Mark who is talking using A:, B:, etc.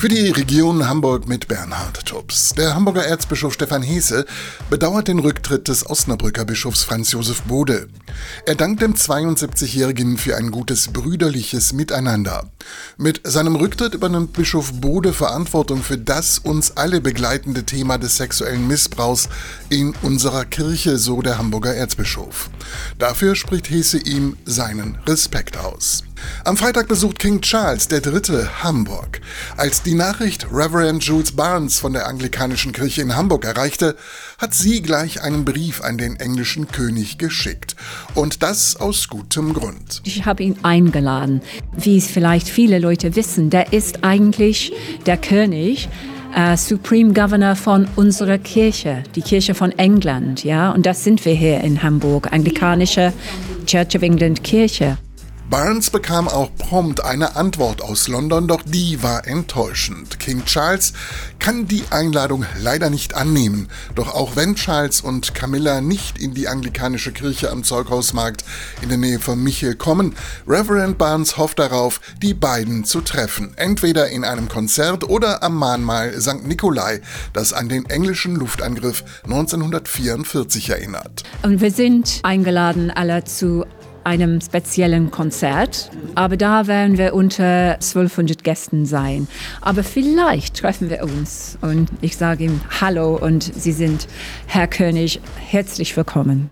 A: Für die Region Hamburg mit Bernhard Tubbs. Der Hamburger Erzbischof Stefan Hese bedauert den Rücktritt des Osnabrücker Bischofs Franz Josef Bode. Er dankt dem 72-Jährigen für ein gutes brüderliches Miteinander. Mit seinem Rücktritt übernimmt Bischof Bode Verantwortung für das uns alle begleitende Thema des sexuellen Missbrauchs in unserer Kirche, so der Hamburger Erzbischof. Dafür spricht Hese ihm seinen Respekt aus. Am Freitag besucht King Charles III. Hamburg. Als die Nachricht Reverend Jules Barnes von der anglikanischen Kirche in Hamburg erreichte, hat sie gleich einen Brief an den englischen König geschickt. Und das aus gutem Grund.
B: Ich habe ihn eingeladen. Wie es vielleicht viele Leute wissen, der ist eigentlich der König. Uh, Supreme Governor von unserer Kirche, die Kirche von England, ja, und das sind wir hier in Hamburg, anglikanische Church of England Kirche.
A: Barnes bekam auch prompt eine Antwort aus London, doch die war enttäuschend. King Charles kann die Einladung leider nicht annehmen. Doch auch wenn Charles und Camilla nicht in die anglikanische Kirche am Zeughausmarkt in der Nähe von Michel kommen, Reverend Barnes hofft darauf, die beiden zu treffen. Entweder in einem Konzert oder am Mahnmal St. Nikolai, das an den englischen Luftangriff 1944 erinnert.
B: Und wir sind eingeladen alle zu einem speziellen Konzert, aber da werden wir unter 1200 Gästen sein. Aber vielleicht treffen wir uns und ich sage ihm Hallo und Sie sind, Herr König, herzlich willkommen.